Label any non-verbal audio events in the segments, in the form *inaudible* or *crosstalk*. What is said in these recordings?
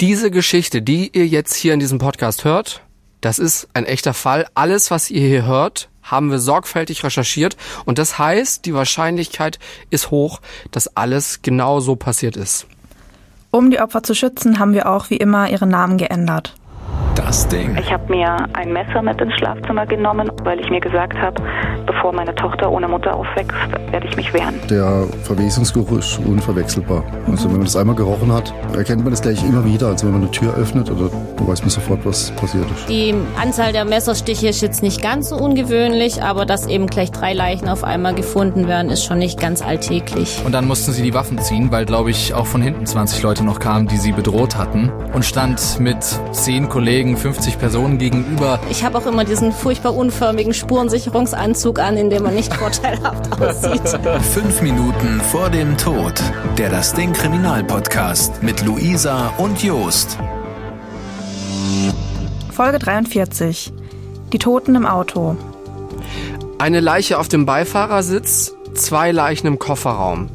Diese Geschichte, die ihr jetzt hier in diesem Podcast hört, das ist ein echter Fall. Alles, was ihr hier hört, haben wir sorgfältig recherchiert und das heißt, die Wahrscheinlichkeit ist hoch, dass alles genau so passiert ist. Um die Opfer zu schützen, haben wir auch wie immer ihre Namen geändert. Das Ding. Ich habe mir ein Messer mit ins Schlafzimmer genommen, weil ich mir gesagt habe, bevor meine Tochter ohne Mutter aufwächst, werde ich mich wehren. Der Verwesungsgeruch ist unverwechselbar. Also wenn man das einmal gerochen hat, erkennt man das gleich immer wieder. Also wenn man eine Tür öffnet, oder weiß man sofort, was passiert ist. Die Anzahl der Messerstiche ist jetzt nicht ganz so ungewöhnlich, aber dass eben gleich drei Leichen auf einmal gefunden werden, ist schon nicht ganz alltäglich. Und dann mussten sie die Waffen ziehen, weil, glaube ich, auch von hinten 20 Leute noch kamen, die sie bedroht hatten. Und stand mit zehn Kollegen, 50 Personen gegenüber. Ich habe auch immer diesen furchtbar unförmigen Spurensicherungsanzug an, in dem man nicht *laughs* vorteilhaft aussieht. Fünf Minuten vor dem Tod. Der Das Ding Kriminalpodcast mit Luisa und Jost. Folge 43. Die Toten im Auto. Eine Leiche auf dem Beifahrersitz, zwei Leichen im Kofferraum.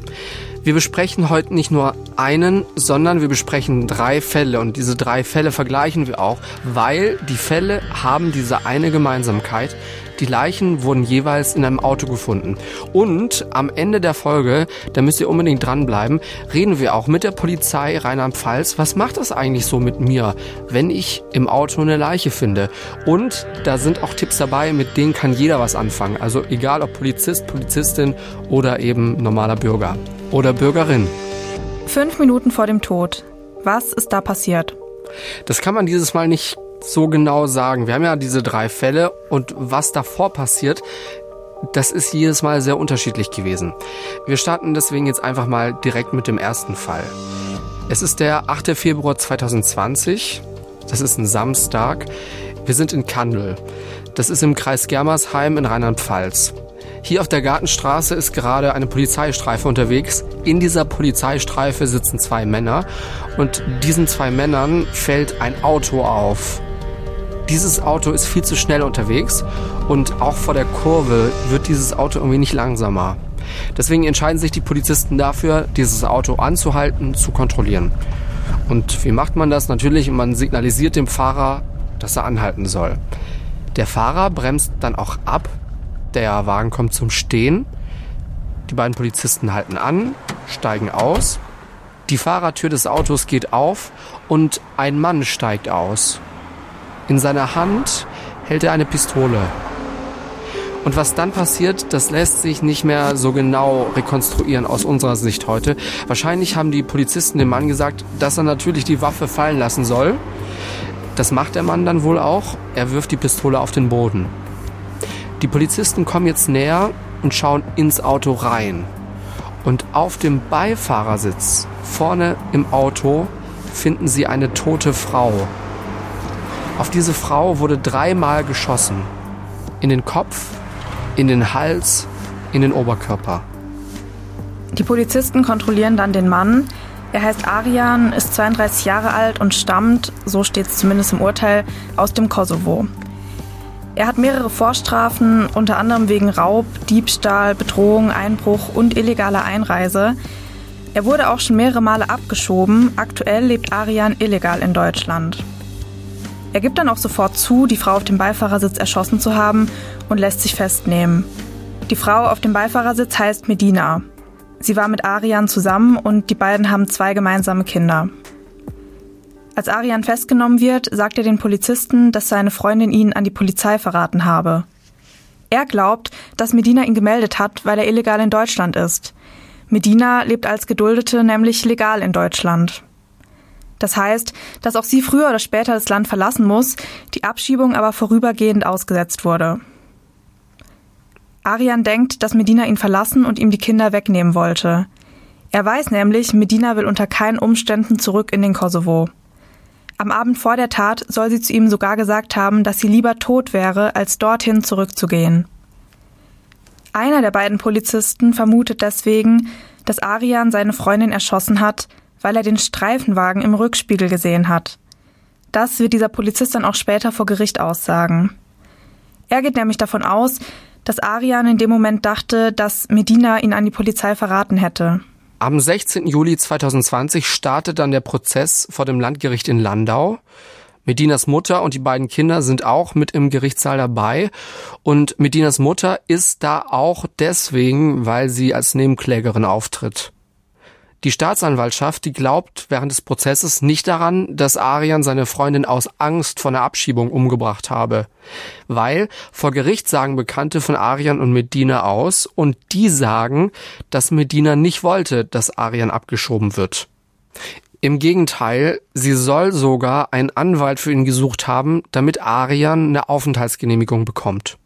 Wir besprechen heute nicht nur einen, sondern wir besprechen drei Fälle und diese drei Fälle vergleichen wir auch, weil die Fälle haben diese eine Gemeinsamkeit. Die Leichen wurden jeweils in einem Auto gefunden. Und am Ende der Folge, da müsst ihr unbedingt dranbleiben, reden wir auch mit der Polizei Rheinland-Pfalz. Was macht das eigentlich so mit mir, wenn ich im Auto eine Leiche finde? Und da sind auch Tipps dabei, mit denen kann jeder was anfangen. Also egal ob Polizist, Polizistin oder eben normaler Bürger oder Bürgerin. Fünf Minuten vor dem Tod. Was ist da passiert? Das kann man dieses Mal nicht so genau sagen. Wir haben ja diese drei Fälle und was davor passiert, das ist jedes Mal sehr unterschiedlich gewesen. Wir starten deswegen jetzt einfach mal direkt mit dem ersten Fall. Es ist der 8. Februar 2020. Das ist ein Samstag. Wir sind in Kandel. Das ist im Kreis Germersheim in Rheinland-Pfalz. Hier auf der Gartenstraße ist gerade eine Polizeistreife unterwegs. In dieser Polizeistreife sitzen zwei Männer und diesen zwei Männern fällt ein Auto auf. Dieses Auto ist viel zu schnell unterwegs und auch vor der Kurve wird dieses Auto irgendwie nicht langsamer. Deswegen entscheiden sich die Polizisten dafür, dieses Auto anzuhalten, zu kontrollieren. Und wie macht man das? Natürlich, man signalisiert dem Fahrer, dass er anhalten soll. Der Fahrer bremst dann auch ab, der Wagen kommt zum Stehen. Die beiden Polizisten halten an, steigen aus. Die Fahrertür des Autos geht auf und ein Mann steigt aus. In seiner Hand hält er eine Pistole. Und was dann passiert, das lässt sich nicht mehr so genau rekonstruieren aus unserer Sicht heute. Wahrscheinlich haben die Polizisten dem Mann gesagt, dass er natürlich die Waffe fallen lassen soll. Das macht der Mann dann wohl auch. Er wirft die Pistole auf den Boden. Die Polizisten kommen jetzt näher und schauen ins Auto rein. Und auf dem Beifahrersitz vorne im Auto finden sie eine tote Frau. Auf diese Frau wurde dreimal geschossen. In den Kopf, in den Hals, in den Oberkörper. Die Polizisten kontrollieren dann den Mann. Er heißt Arian, ist 32 Jahre alt und stammt, so steht es zumindest im Urteil, aus dem Kosovo. Er hat mehrere Vorstrafen, unter anderem wegen Raub, Diebstahl, Bedrohung, Einbruch und illegaler Einreise. Er wurde auch schon mehrere Male abgeschoben. Aktuell lebt Arian illegal in Deutschland. Er gibt dann auch sofort zu, die Frau auf dem Beifahrersitz erschossen zu haben und lässt sich festnehmen. Die Frau auf dem Beifahrersitz heißt Medina. Sie war mit Arian zusammen und die beiden haben zwei gemeinsame Kinder. Als Arian festgenommen wird, sagt er den Polizisten, dass seine Freundin ihn an die Polizei verraten habe. Er glaubt, dass Medina ihn gemeldet hat, weil er illegal in Deutschland ist. Medina lebt als Geduldete nämlich legal in Deutschland. Das heißt, dass auch sie früher oder später das Land verlassen muss, die Abschiebung aber vorübergehend ausgesetzt wurde. Arian denkt, dass Medina ihn verlassen und ihm die Kinder wegnehmen wollte. Er weiß nämlich, Medina will unter keinen Umständen zurück in den Kosovo. Am Abend vor der Tat soll sie zu ihm sogar gesagt haben, dass sie lieber tot wäre, als dorthin zurückzugehen. Einer der beiden Polizisten vermutet deswegen, dass Arian seine Freundin erschossen hat, weil er den Streifenwagen im Rückspiegel gesehen hat. Das wird dieser Polizist dann auch später vor Gericht aussagen. Er geht nämlich davon aus, dass Arian in dem Moment dachte, dass Medina ihn an die Polizei verraten hätte. Am 16. Juli 2020 startet dann der Prozess vor dem Landgericht in Landau. Medinas Mutter und die beiden Kinder sind auch mit im Gerichtssaal dabei. Und Medinas Mutter ist da auch deswegen, weil sie als Nebenklägerin auftritt. Die Staatsanwaltschaft, die glaubt während des Prozesses nicht daran, dass Arian seine Freundin aus Angst vor einer Abschiebung umgebracht habe. Weil vor Gericht sagen Bekannte von Arian und Medina aus und die sagen, dass Medina nicht wollte, dass Arian abgeschoben wird. Im Gegenteil, sie soll sogar einen Anwalt für ihn gesucht haben, damit Arian eine Aufenthaltsgenehmigung bekommt.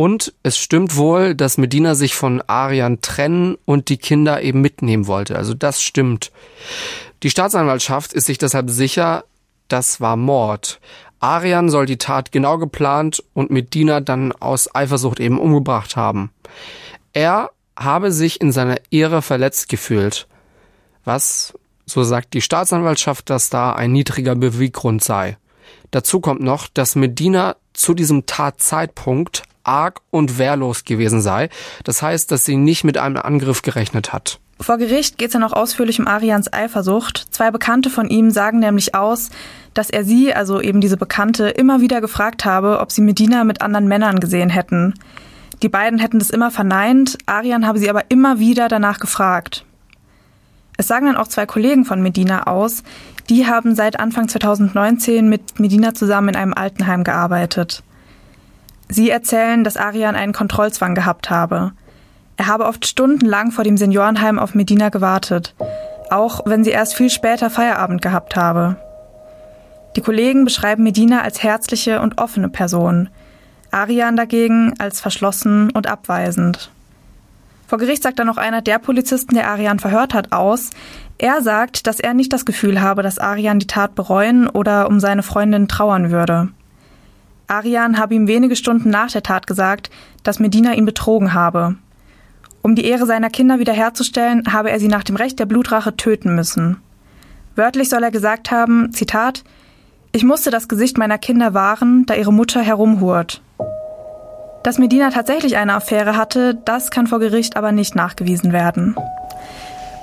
Und es stimmt wohl, dass Medina sich von Arian trennen und die Kinder eben mitnehmen wollte. Also das stimmt. Die Staatsanwaltschaft ist sich deshalb sicher, das war Mord. Arian soll die Tat genau geplant und Medina dann aus Eifersucht eben umgebracht haben. Er habe sich in seiner Ehre verletzt gefühlt. Was, so sagt die Staatsanwaltschaft, dass da ein niedriger Beweggrund sei. Dazu kommt noch, dass Medina zu diesem Tatzeitpunkt arg und wehrlos gewesen sei. Das heißt, dass sie nicht mit einem Angriff gerechnet hat. Vor Gericht geht es dann auch ausführlich um Arians Eifersucht. Zwei Bekannte von ihm sagen nämlich aus, dass er sie, also eben diese Bekannte, immer wieder gefragt habe, ob sie Medina mit anderen Männern gesehen hätten. Die beiden hätten das immer verneint, Arian habe sie aber immer wieder danach gefragt. Es sagen dann auch zwei Kollegen von Medina aus, die haben seit Anfang 2019 mit Medina zusammen in einem Altenheim gearbeitet. Sie erzählen, dass Arian einen Kontrollzwang gehabt habe. Er habe oft stundenlang vor dem Seniorenheim auf Medina gewartet, auch wenn sie erst viel später Feierabend gehabt habe. Die Kollegen beschreiben Medina als herzliche und offene Person, Arian dagegen als verschlossen und abweisend. Vor Gericht sagt dann noch einer der Polizisten, der Arian verhört hat, aus. Er sagt, dass er nicht das Gefühl habe, dass Arian die Tat bereuen oder um seine Freundin trauern würde. Arian habe ihm wenige Stunden nach der Tat gesagt, dass Medina ihn betrogen habe. Um die Ehre seiner Kinder wiederherzustellen, habe er sie nach dem Recht der Blutrache töten müssen. Wörtlich soll er gesagt haben, Zitat, ich musste das Gesicht meiner Kinder wahren, da ihre Mutter herumhurt. Dass Medina tatsächlich eine Affäre hatte, das kann vor Gericht aber nicht nachgewiesen werden.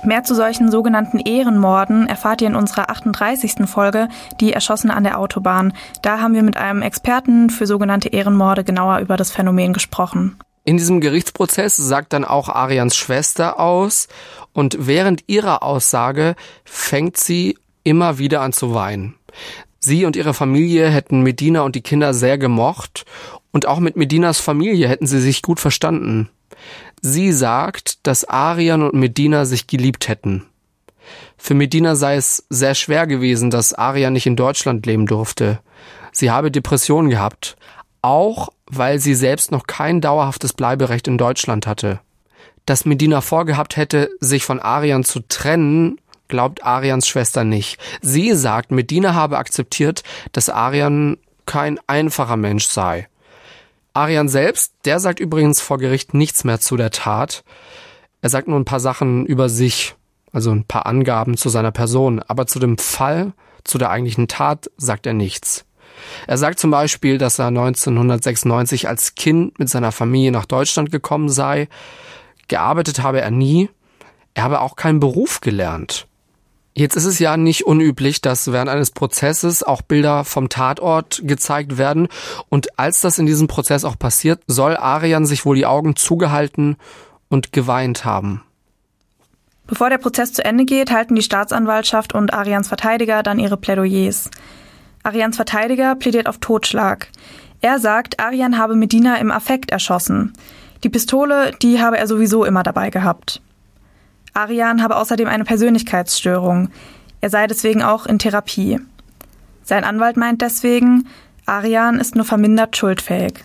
Mehr zu solchen sogenannten Ehrenmorden erfahrt ihr in unserer 38. Folge, die Erschossene an der Autobahn. Da haben wir mit einem Experten für sogenannte Ehrenmorde genauer über das Phänomen gesprochen. In diesem Gerichtsprozess sagt dann auch Arians Schwester aus und während ihrer Aussage fängt sie immer wieder an zu weinen. Sie und ihre Familie hätten Medina und die Kinder sehr gemocht und auch mit Medinas Familie hätten sie sich gut verstanden. Sie sagt, dass Arian und Medina sich geliebt hätten. Für Medina sei es sehr schwer gewesen, dass Arian nicht in Deutschland leben durfte. Sie habe Depressionen gehabt, auch weil sie selbst noch kein dauerhaftes Bleiberecht in Deutschland hatte. Dass Medina vorgehabt hätte, sich von Arian zu trennen, glaubt Arians Schwester nicht. Sie sagt, Medina habe akzeptiert, dass Arian kein einfacher Mensch sei. Arian selbst, der sagt übrigens vor Gericht nichts mehr zu der Tat. Er sagt nur ein paar Sachen über sich, also ein paar Angaben zu seiner Person, aber zu dem Fall, zu der eigentlichen Tat sagt er nichts. Er sagt zum Beispiel, dass er 1996 als Kind mit seiner Familie nach Deutschland gekommen sei. Gearbeitet habe er nie. Er habe auch keinen Beruf gelernt. Jetzt ist es ja nicht unüblich, dass während eines Prozesses auch Bilder vom Tatort gezeigt werden. Und als das in diesem Prozess auch passiert, soll Arian sich wohl die Augen zugehalten und geweint haben. Bevor der Prozess zu Ende geht, halten die Staatsanwaltschaft und Arians Verteidiger dann ihre Plädoyers. Arians Verteidiger plädiert auf Totschlag. Er sagt, Arian habe Medina im Affekt erschossen. Die Pistole, die habe er sowieso immer dabei gehabt. Arian habe außerdem eine Persönlichkeitsstörung. Er sei deswegen auch in Therapie. Sein Anwalt meint deswegen, Arian ist nur vermindert schuldfähig.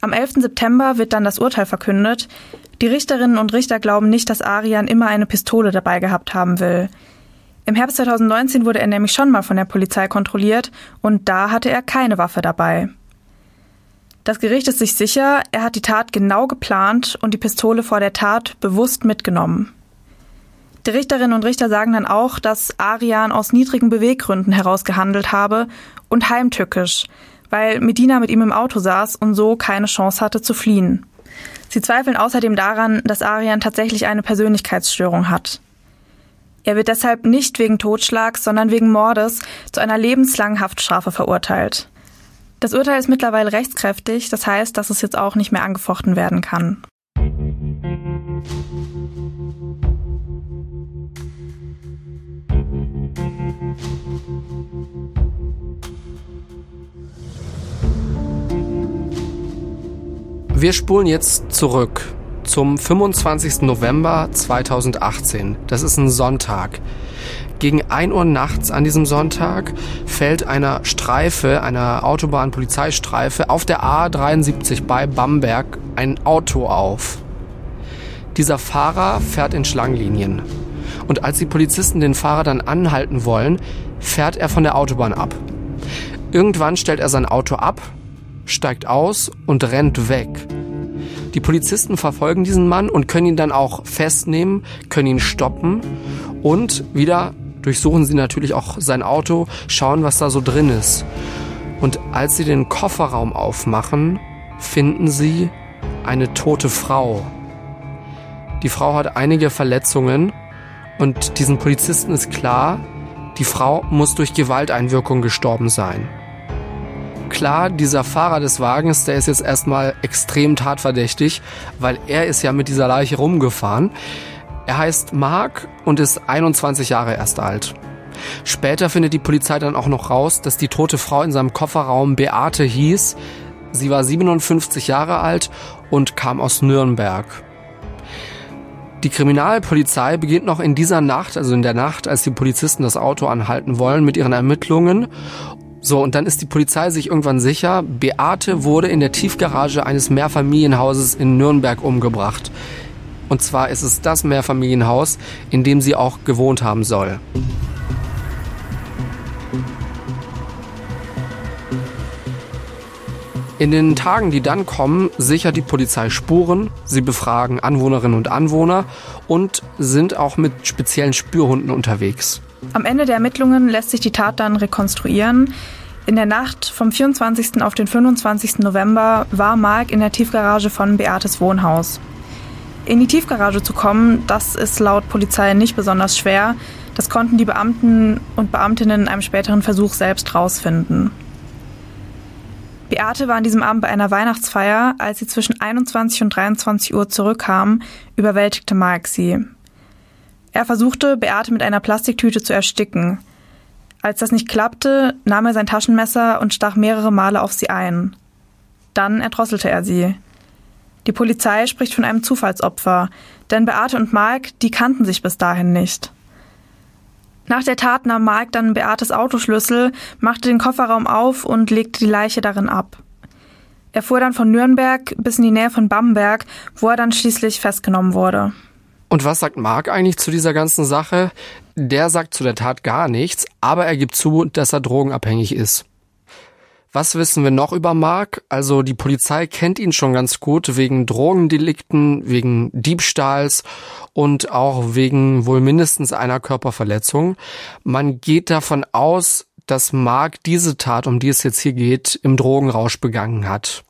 Am 11. September wird dann das Urteil verkündet. Die Richterinnen und Richter glauben nicht, dass Arian immer eine Pistole dabei gehabt haben will. Im Herbst 2019 wurde er nämlich schon mal von der Polizei kontrolliert und da hatte er keine Waffe dabei. Das Gericht ist sich sicher, er hat die Tat genau geplant und die Pistole vor der Tat bewusst mitgenommen. Die Richterinnen und Richter sagen dann auch, dass Arian aus niedrigen Beweggründen heraus gehandelt habe und heimtückisch, weil Medina mit ihm im Auto saß und so keine Chance hatte zu fliehen. Sie zweifeln außerdem daran, dass Arian tatsächlich eine Persönlichkeitsstörung hat. Er wird deshalb nicht wegen Totschlags, sondern wegen Mordes zu einer lebenslangen Haftstrafe verurteilt. Das Urteil ist mittlerweile rechtskräftig, das heißt, dass es jetzt auch nicht mehr angefochten werden kann. Wir spulen jetzt zurück zum 25. November 2018. Das ist ein Sonntag. Gegen 1 Uhr nachts an diesem Sonntag fällt einer Streife, einer Autobahnpolizeistreife auf der A73 bei Bamberg ein Auto auf. Dieser Fahrer fährt in Schlangenlinien. Und als die Polizisten den Fahrer dann anhalten wollen, fährt er von der Autobahn ab. Irgendwann stellt er sein Auto ab, steigt aus und rennt weg. Die Polizisten verfolgen diesen Mann und können ihn dann auch festnehmen, können ihn stoppen und wieder durchsuchen sie natürlich auch sein Auto, schauen, was da so drin ist. Und als sie den Kofferraum aufmachen, finden sie eine tote Frau. Die Frau hat einige Verletzungen und diesen Polizisten ist klar, die Frau muss durch Gewalteinwirkung gestorben sein. Klar, dieser Fahrer des Wagens, der ist jetzt erstmal extrem tatverdächtig, weil er ist ja mit dieser Leiche rumgefahren. Er heißt Mark und ist 21 Jahre erst alt. Später findet die Polizei dann auch noch raus, dass die tote Frau in seinem Kofferraum Beate hieß. Sie war 57 Jahre alt und kam aus Nürnberg. Die Kriminalpolizei beginnt noch in dieser Nacht, also in der Nacht, als die Polizisten das Auto anhalten wollen, mit ihren Ermittlungen. So, und dann ist die Polizei sich irgendwann sicher, Beate wurde in der Tiefgarage eines Mehrfamilienhauses in Nürnberg umgebracht. Und zwar ist es das Mehrfamilienhaus, in dem sie auch gewohnt haben soll. In den Tagen, die dann kommen, sichert die Polizei Spuren, sie befragen Anwohnerinnen und Anwohner und sind auch mit speziellen Spürhunden unterwegs. Am Ende der Ermittlungen lässt sich die Tat dann rekonstruieren. In der Nacht vom 24. auf den 25. November war Mark in der Tiefgarage von Beates Wohnhaus. In die Tiefgarage zu kommen, das ist laut Polizei nicht besonders schwer. Das konnten die Beamten und Beamtinnen in einem späteren Versuch selbst rausfinden. Beate war an diesem Abend bei einer Weihnachtsfeier. Als sie zwischen 21 und 23 Uhr zurückkam, überwältigte Mark sie. Er versuchte, Beate mit einer Plastiktüte zu ersticken. Als das nicht klappte, nahm er sein Taschenmesser und stach mehrere Male auf sie ein. Dann erdrosselte er sie. Die Polizei spricht von einem Zufallsopfer, denn Beate und Mark, die kannten sich bis dahin nicht. Nach der Tat nahm Mark dann Beates Autoschlüssel, machte den Kofferraum auf und legte die Leiche darin ab. Er fuhr dann von Nürnberg bis in die Nähe von Bamberg, wo er dann schließlich festgenommen wurde. Und was sagt Mark eigentlich zu dieser ganzen Sache? Der sagt zu der Tat gar nichts, aber er gibt zu, dass er drogenabhängig ist. Was wissen wir noch über Mark? Also die Polizei kennt ihn schon ganz gut wegen Drogendelikten, wegen Diebstahls und auch wegen wohl mindestens einer Körperverletzung. Man geht davon aus, dass Mark diese Tat, um die es jetzt hier geht, im Drogenrausch begangen hat.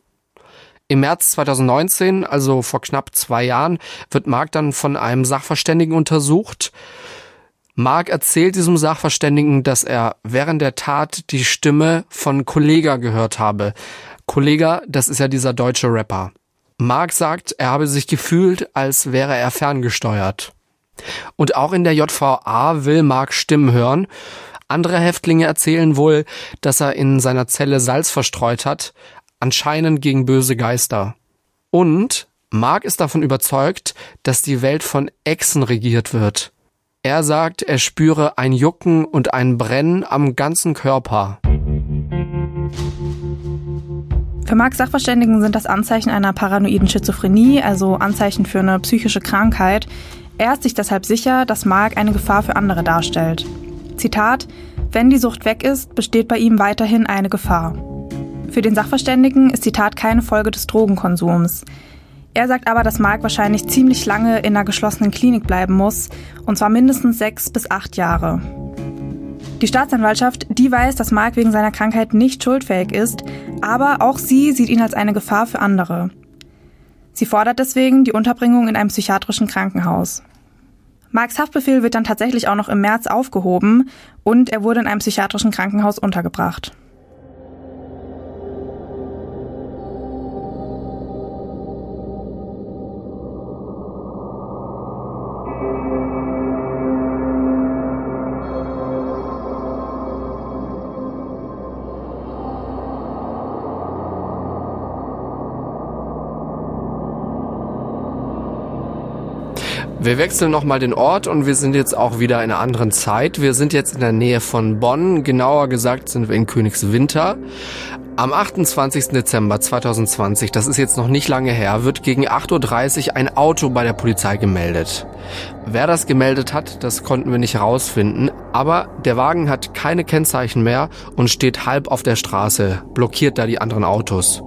Im März 2019, also vor knapp zwei Jahren, wird Mark dann von einem Sachverständigen untersucht. Mark erzählt diesem Sachverständigen, dass er während der Tat die Stimme von Kollega gehört habe. Kollega, das ist ja dieser deutsche Rapper. Mark sagt, er habe sich gefühlt, als wäre er ferngesteuert. Und auch in der JVA will Mark Stimmen hören. Andere Häftlinge erzählen wohl, dass er in seiner Zelle Salz verstreut hat, anscheinend gegen böse Geister. Und Mark ist davon überzeugt, dass die Welt von Echsen regiert wird. Er sagt, er spüre ein Jucken und ein Brennen am ganzen Körper. Für Marx Sachverständigen sind das Anzeichen einer paranoiden Schizophrenie, also Anzeichen für eine psychische Krankheit. Er ist sich deshalb sicher, dass Mark eine Gefahr für andere darstellt. Zitat: Wenn die Sucht weg ist, besteht bei ihm weiterhin eine Gefahr. Für den Sachverständigen ist die Tat keine Folge des Drogenkonsums. Er sagt aber, dass Mark wahrscheinlich ziemlich lange in einer geschlossenen Klinik bleiben muss, und zwar mindestens sechs bis acht Jahre. Die Staatsanwaltschaft, die weiß, dass Mark wegen seiner Krankheit nicht schuldfähig ist, aber auch sie sieht ihn als eine Gefahr für andere. Sie fordert deswegen die Unterbringung in einem psychiatrischen Krankenhaus. Marks Haftbefehl wird dann tatsächlich auch noch im März aufgehoben und er wurde in einem psychiatrischen Krankenhaus untergebracht. Wir wechseln nochmal den Ort und wir sind jetzt auch wieder in einer anderen Zeit. Wir sind jetzt in der Nähe von Bonn. Genauer gesagt sind wir in Königswinter. Am 28. Dezember 2020, das ist jetzt noch nicht lange her, wird gegen 8.30 Uhr ein Auto bei der Polizei gemeldet. Wer das gemeldet hat, das konnten wir nicht herausfinden, aber der Wagen hat keine Kennzeichen mehr und steht halb auf der Straße, blockiert da die anderen Autos.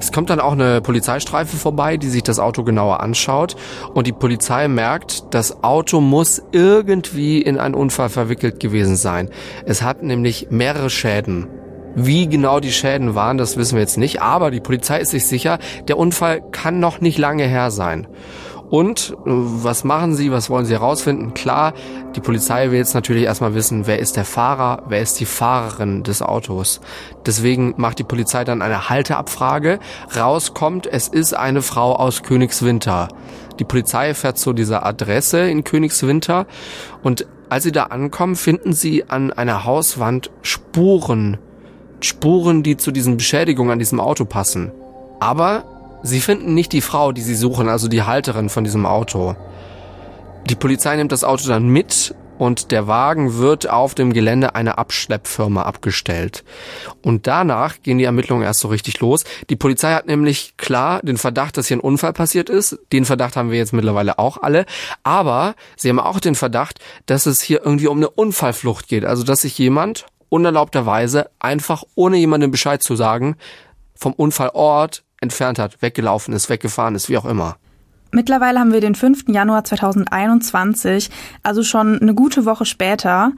Es kommt dann auch eine Polizeistreife vorbei, die sich das Auto genauer anschaut und die Polizei merkt, das Auto muss irgendwie in einen Unfall verwickelt gewesen sein. Es hat nämlich mehrere Schäden. Wie genau die Schäden waren, das wissen wir jetzt nicht, aber die Polizei ist sich sicher, der Unfall kann noch nicht lange her sein. Und äh, was machen sie, was wollen sie herausfinden? Klar, die Polizei will jetzt natürlich erstmal wissen, wer ist der Fahrer, wer ist die Fahrerin des Autos. Deswegen macht die Polizei dann eine Halteabfrage. Rauskommt, es ist eine Frau aus Königswinter. Die Polizei fährt zu dieser Adresse in Königswinter und als sie da ankommen, finden sie an einer Hauswand Spuren Spuren, die zu diesen Beschädigungen an diesem Auto passen. Aber sie finden nicht die Frau, die sie suchen, also die Halterin von diesem Auto. Die Polizei nimmt das Auto dann mit und der Wagen wird auf dem Gelände einer Abschleppfirma abgestellt. Und danach gehen die Ermittlungen erst so richtig los. Die Polizei hat nämlich klar den Verdacht, dass hier ein Unfall passiert ist. Den Verdacht haben wir jetzt mittlerweile auch alle. Aber sie haben auch den Verdacht, dass es hier irgendwie um eine Unfallflucht geht. Also dass sich jemand unerlaubterweise einfach ohne jemandem Bescheid zu sagen vom Unfallort entfernt hat, weggelaufen ist, weggefahren ist, wie auch immer. Mittlerweile haben wir den 5. Januar 2021, also schon eine gute Woche später.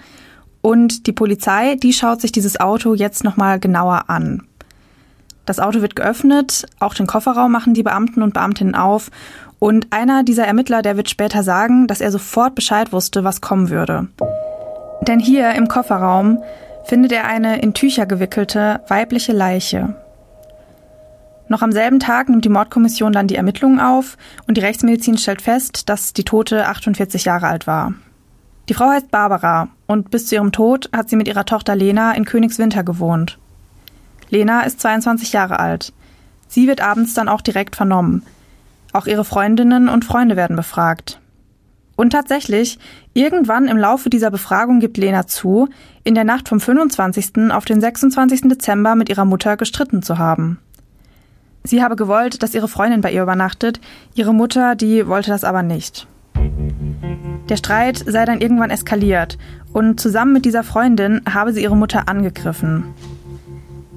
Und die Polizei, die schaut sich dieses Auto jetzt nochmal genauer an. Das Auto wird geöffnet, auch den Kofferraum machen die Beamten und Beamtinnen auf. Und einer dieser Ermittler, der wird später sagen, dass er sofort Bescheid wusste, was kommen würde. Denn hier im Kofferraum findet er eine in Tücher gewickelte weibliche Leiche. Noch am selben Tag nimmt die Mordkommission dann die Ermittlungen auf und die Rechtsmedizin stellt fest, dass die Tote 48 Jahre alt war. Die Frau heißt Barbara und bis zu ihrem Tod hat sie mit ihrer Tochter Lena in Königswinter gewohnt. Lena ist 22 Jahre alt. Sie wird abends dann auch direkt vernommen. Auch ihre Freundinnen und Freunde werden befragt. Und tatsächlich, irgendwann im Laufe dieser Befragung gibt Lena zu, in der Nacht vom 25. auf den 26. Dezember mit ihrer Mutter gestritten zu haben. Sie habe gewollt, dass ihre Freundin bei ihr übernachtet, ihre Mutter, die wollte das aber nicht. Der Streit sei dann irgendwann eskaliert und zusammen mit dieser Freundin habe sie ihre Mutter angegriffen.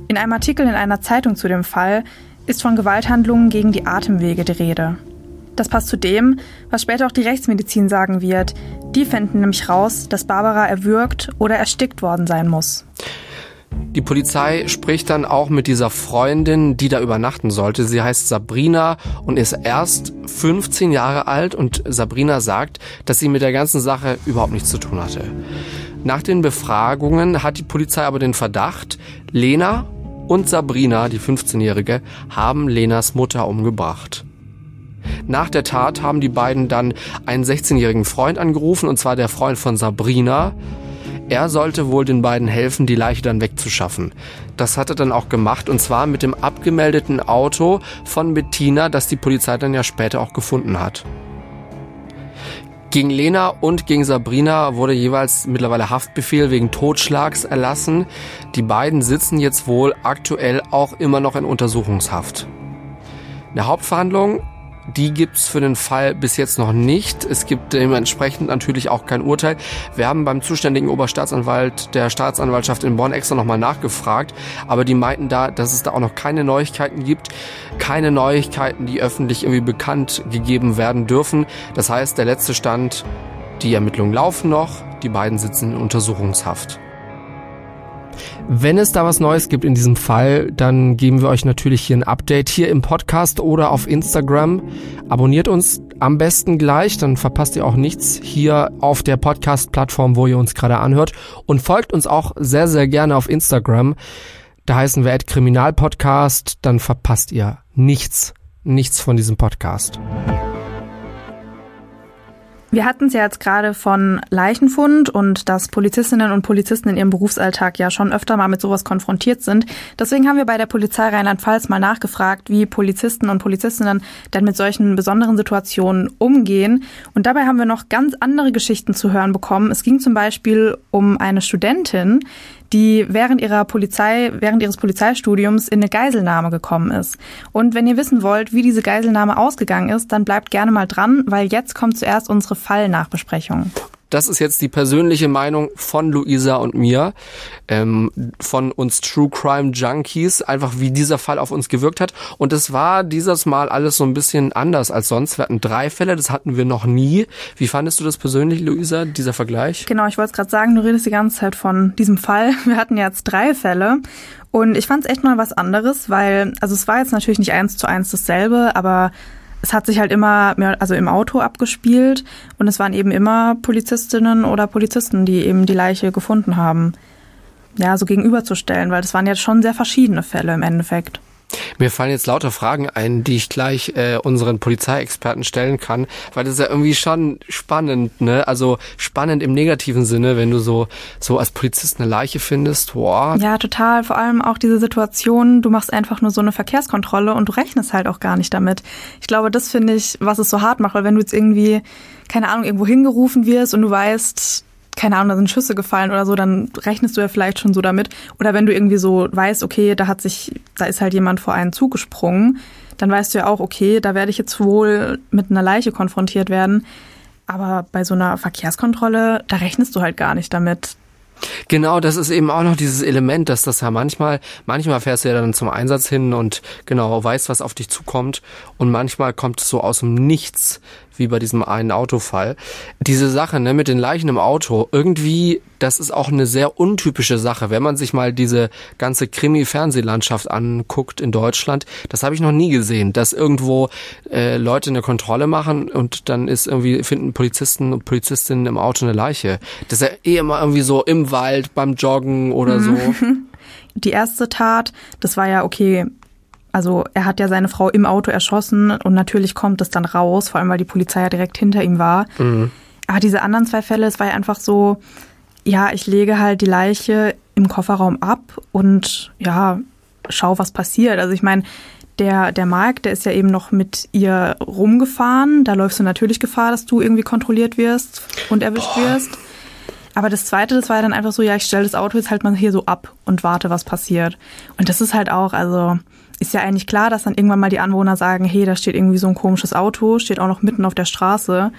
In einem Artikel in einer Zeitung zu dem Fall ist von Gewalthandlungen gegen die Atemwege die Rede. Das passt zu dem, was später auch die Rechtsmedizin sagen wird. Die finden nämlich raus, dass Barbara erwürgt oder erstickt worden sein muss. Die Polizei spricht dann auch mit dieser Freundin, die da übernachten sollte. Sie heißt Sabrina und ist erst 15 Jahre alt und Sabrina sagt, dass sie mit der ganzen Sache überhaupt nichts zu tun hatte. Nach den Befragungen hat die Polizei aber den Verdacht, Lena und Sabrina, die 15-Jährige, haben Lenas Mutter umgebracht. Nach der Tat haben die beiden dann einen 16-jährigen Freund angerufen, und zwar der Freund von Sabrina. Er sollte wohl den beiden helfen, die Leiche dann wegzuschaffen. Das hat er dann auch gemacht, und zwar mit dem abgemeldeten Auto von Bettina, das die Polizei dann ja später auch gefunden hat. Gegen Lena und gegen Sabrina wurde jeweils mittlerweile Haftbefehl wegen Totschlags erlassen. Die beiden sitzen jetzt wohl aktuell auch immer noch in Untersuchungshaft. Eine Hauptverhandlung die gibt's für den Fall bis jetzt noch nicht. Es gibt dementsprechend natürlich auch kein Urteil. Wir haben beim zuständigen Oberstaatsanwalt der Staatsanwaltschaft in Bonn extra nochmal nachgefragt, aber die meinten da, dass es da auch noch keine Neuigkeiten gibt. Keine Neuigkeiten, die öffentlich irgendwie bekannt gegeben werden dürfen. Das heißt, der letzte Stand, die Ermittlungen laufen noch, die beiden sitzen in Untersuchungshaft. Wenn es da was Neues gibt in diesem Fall, dann geben wir euch natürlich hier ein Update hier im Podcast oder auf Instagram. Abonniert uns am besten gleich, dann verpasst ihr auch nichts hier auf der Podcast-Plattform, wo ihr uns gerade anhört. Und folgt uns auch sehr, sehr gerne auf Instagram. Da heißen wir Kriminalpodcast, dann verpasst ihr nichts, nichts von diesem Podcast. Wir hatten es ja jetzt gerade von Leichenfund und dass Polizistinnen und Polizisten in ihrem Berufsalltag ja schon öfter mal mit sowas konfrontiert sind. Deswegen haben wir bei der Polizei Rheinland-Pfalz mal nachgefragt, wie Polizisten und Polizistinnen denn mit solchen besonderen Situationen umgehen. Und dabei haben wir noch ganz andere Geschichten zu hören bekommen. Es ging zum Beispiel um eine Studentin, die während ihrer Polizei, während ihres Polizeistudiums in eine Geiselnahme gekommen ist. Und wenn ihr wissen wollt, wie diese Geiselnahme ausgegangen ist, dann bleibt gerne mal dran, weil jetzt kommt zuerst unsere Fallnachbesprechung. Das ist jetzt die persönliche Meinung von Luisa und mir, ähm, von uns True Crime Junkies, einfach wie dieser Fall auf uns gewirkt hat. Und es war dieses Mal alles so ein bisschen anders als sonst. Wir hatten drei Fälle, das hatten wir noch nie. Wie fandest du das persönlich, Luisa, dieser Vergleich? Genau, ich wollte es gerade sagen, du redest die ganze Zeit von diesem Fall. *laughs* Wir hatten jetzt drei Fälle. Und ich fand es echt mal was anderes, weil, also es war jetzt natürlich nicht eins zu eins dasselbe, aber es hat sich halt immer, mehr, also im Auto abgespielt und es waren eben immer Polizistinnen oder Polizisten, die eben die Leiche gefunden haben. Ja, so gegenüberzustellen, weil das waren jetzt schon sehr verschiedene Fälle im Endeffekt. Mir fallen jetzt lauter Fragen ein, die ich gleich äh, unseren Polizeiexperten stellen kann, weil das ist ja irgendwie schon spannend, ne? Also spannend im negativen Sinne, wenn du so so als Polizist eine Leiche findest. Boah. Ja, total. Vor allem auch diese Situation, du machst einfach nur so eine Verkehrskontrolle und du rechnest halt auch gar nicht damit. Ich glaube, das finde ich, was es so hart macht, weil wenn du jetzt irgendwie keine Ahnung irgendwo hingerufen wirst und du weißt, keine Ahnung, da sind Schüsse gefallen oder so, dann rechnest du ja vielleicht schon so damit. Oder wenn du irgendwie so weißt, okay, da hat sich, da ist halt jemand vor einen zugesprungen, dann weißt du ja auch, okay, da werde ich jetzt wohl mit einer Leiche konfrontiert werden. Aber bei so einer Verkehrskontrolle, da rechnest du halt gar nicht damit. Genau, das ist eben auch noch dieses Element, dass das ja manchmal, manchmal fährst du ja dann zum Einsatz hin und genau weißt, was auf dich zukommt und manchmal kommt es so aus dem Nichts, wie bei diesem einen Autofall. Diese Sache ne, mit den Leichen im Auto, irgendwie, das ist auch eine sehr untypische Sache. Wenn man sich mal diese ganze Krimi-Fernsehlandschaft anguckt in Deutschland, das habe ich noch nie gesehen, dass irgendwo äh, Leute eine Kontrolle machen und dann ist irgendwie, finden Polizisten und Polizistinnen im Auto eine Leiche. Das ist ja eh immer irgendwie so im Wald, beim Joggen oder so. *laughs* Die erste Tat, das war ja okay, also er hat ja seine Frau im Auto erschossen und natürlich kommt es dann raus, vor allem weil die Polizei ja direkt hinter ihm war. Mhm. Aber diese anderen zwei Fälle, es war ja einfach so, ja, ich lege halt die Leiche im Kofferraum ab und ja, schau, was passiert. Also ich meine, der, der Mark, der ist ja eben noch mit ihr rumgefahren. Da läufst du natürlich Gefahr, dass du irgendwie kontrolliert wirst und erwischt Boah. wirst. Aber das zweite, das war ja dann einfach so, ja, ich stelle das Auto jetzt halt mal hier so ab und warte, was passiert. Und das ist halt auch, also ist ja eigentlich klar, dass dann irgendwann mal die Anwohner sagen, hey, da steht irgendwie so ein komisches Auto, steht auch noch mitten auf der Straße.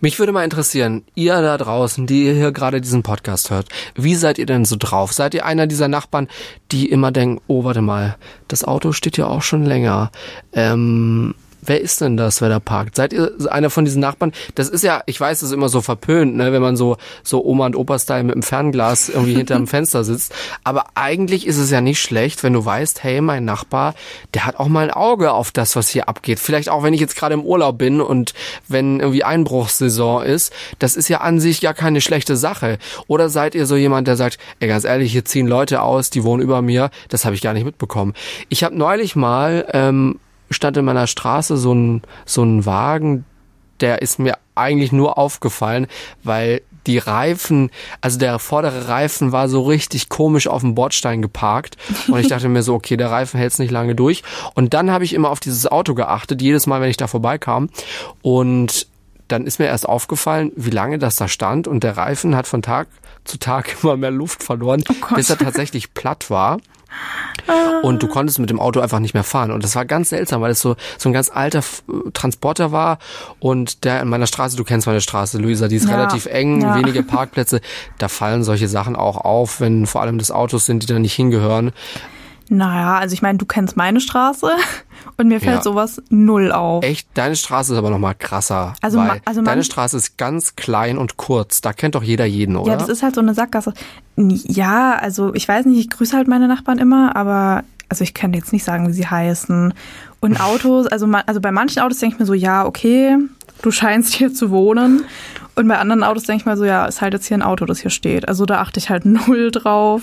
Mich würde mal interessieren, ihr da draußen, die ihr hier gerade diesen Podcast hört, wie seid ihr denn so drauf? Seid ihr einer dieser Nachbarn, die immer denken, oh, warte mal, das Auto steht ja auch schon länger. Ähm, wer ist denn das, wer da parkt? Seid ihr einer von diesen Nachbarn? Das ist ja, ich weiß, das ist immer so verpönt, ne, wenn man so, so Oma und Opa-Style mit dem Fernglas irgendwie hinterm *laughs* Fenster sitzt. Aber eigentlich ist es ja nicht schlecht, wenn du weißt, hey, mein Nachbar, der hat auch mal ein Auge auf das, was hier abgeht. Vielleicht auch, wenn ich jetzt gerade im Urlaub bin und wenn irgendwie Einbruchssaison ist. Das ist ja an sich ja keine schlechte Sache. Oder seid ihr so jemand, der sagt, ey, ganz ehrlich, hier ziehen Leute aus, die wohnen über mir. Das habe ich gar nicht mitbekommen. Ich habe neulich mal ähm, stand in meiner Straße so ein, so ein Wagen, der ist mir eigentlich nur aufgefallen, weil die Reifen, also der vordere Reifen war so richtig komisch auf dem Bordstein geparkt. Und ich dachte mir so, okay, der Reifen hält's nicht lange durch. Und dann habe ich immer auf dieses Auto geachtet, jedes Mal, wenn ich da vorbeikam. Und dann ist mir erst aufgefallen, wie lange das da stand. Und der Reifen hat von Tag zu Tag *laughs* immer mehr Luft verloren, oh bis er tatsächlich platt war. Und du konntest mit dem Auto einfach nicht mehr fahren. Und das war ganz seltsam, weil es so, so ein ganz alter Transporter war. Und der in meiner Straße, du kennst meine Straße, Luisa, die ist ja. relativ eng, ja. wenige Parkplätze. Da fallen solche Sachen auch auf, wenn vor allem das Autos sind, die da nicht hingehören. Naja, also ich meine, du kennst meine Straße *laughs* Und mir fällt Ja. sowas null auf. Echt, deine Straße ist aber noch mal krasser. Also also man- deine Straße ist ganz klein und kurz. Da kennt doch jeder jeden, oder? Ja, das ist halt so eine Sackgasse. Ja, also ich weiß nicht, ich grüße halt meine Nachbarn immer, aber also ich könnte jetzt nicht sagen, wie sie heißen. Und *laughs* Autos, also, ma- also bei manchen Autos denke ich mir so, ja, okay, du scheinst hier zu wohnen. Und bei anderen Autos denke ich mir so, ja, ist halt jetzt hier ein Auto, das hier steht. Also da achte ich halt *laughs* null drauf.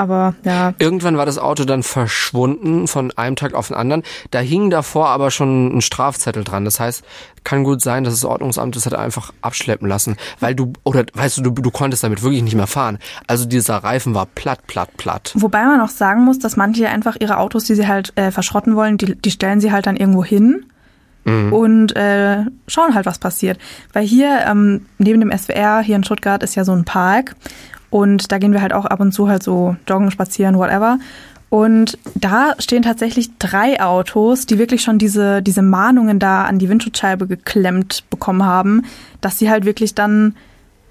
Aber ja, Irgendwann war das Auto dann verschwunden von einem Tag auf den anderen. Da hing davor aber schon ein Strafzettel dran. Das heißt, kann gut sein, dass das Ordnungsamt das hat einfach abschleppen lassen, weil du oder weißt du, du, du konntest damit wirklich nicht mehr fahren. Also dieser Reifen war platt, platt, platt. Wobei man auch sagen muss, dass manche einfach ihre Autos, die sie halt äh, verschrotten wollen, die, die stellen sie halt dann irgendwo hin und äh, schauen halt, was passiert. Weil hier ähm, neben dem SWR hier in Stuttgart ist ja so ein Park und da gehen wir halt auch ab und zu halt so joggen, spazieren, whatever. Und da stehen tatsächlich drei Autos, die wirklich schon diese, diese Mahnungen da an die Windschutzscheibe geklemmt bekommen haben, dass sie halt wirklich dann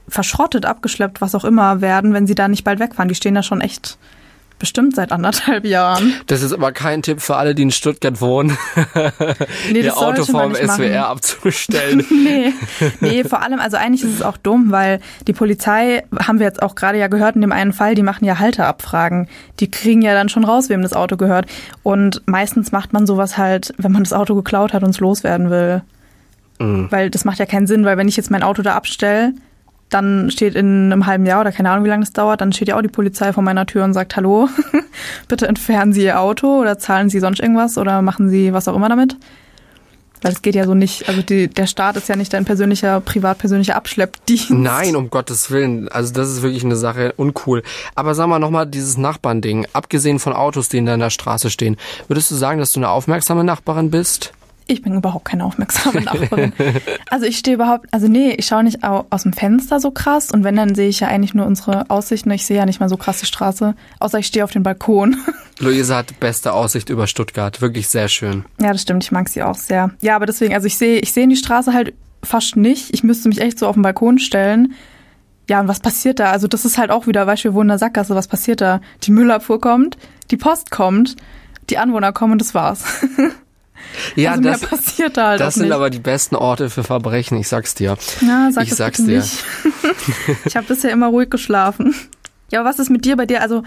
verschrottet, abgeschleppt, was auch immer werden, wenn sie da nicht bald wegfahren. Die stehen da schon echt bestimmt seit anderthalb Jahren. Das ist aber kein Tipp für alle, die in Stuttgart wohnen, *laughs* Nee, ihr das Auto vom. SWR abzustellen. *laughs* Nee, nee, vor allem, also eigentlich ist es auch dumm, weil die Polizei, haben wir jetzt auch gerade ja gehört in dem einen Fall, die machen ja Halteabfragen. Die kriegen ja dann schon raus, wem das Auto gehört. Und meistens macht man sowas halt, wenn man das Auto geklaut hat und es loswerden will. Weil das macht ja keinen Sinn, weil wenn ich jetzt mein Auto da abstelle, dann steht in einem halben Jahr oder keine Ahnung, wie lange das dauert, dann steht ja auch die Polizei vor meiner Tür und sagt, hallo, *laughs* bitte entfernen Sie Ihr Auto oder zahlen Sie sonst irgendwas oder machen Sie was auch immer damit. Weil es geht ja so nicht, also die, der Staat ist ja nicht dein persönlicher, privat-persönlicher Abschleppdienst. Nein, um Gottes Willen. Also das ist wirklich eine Sache uncool. Aber sag mal nochmal dieses Nachbarnding. Abgesehen von Autos, die in deiner Straße stehen. Würdest du sagen, dass du eine aufmerksame Nachbarin bist? Ich bin überhaupt keine aufmerksame *laughs* Nachbarin. also ich stehe überhaupt, also nee, ich schaue nicht au- aus dem Fenster so krass und wenn, dann sehe ich ja eigentlich nur unsere Aussichten. Ich sehe ja nicht mal so krass die Straße, außer ich stehe auf dem Balkon. *laughs* Luisa hat beste Aussicht über Stuttgart. Wirklich sehr schön. ja, das stimmt, ich mag sie auch sehr. Ja, aber deswegen, also ich sehe, ich sehe die Straße halt fast nicht. Ich müsste mich echt so auf den Balkon stellen. Ja, und was passiert da? Also das ist halt auch wieder, weißt du, wir wohnen in der Sackgasse, was passiert da? Die Müllabfuhr kommt, die Post kommt, die Anwohner kommen und das war's. *laughs* Ja, also das, passiert da halt das sind nicht. aber die besten Orte für Verbrechen, ich sag's dir. Ja, sag ich sag's dir. *laughs* ich habe bisher immer ruhig geschlafen. Ja, aber was ist mit dir bei dir? Also,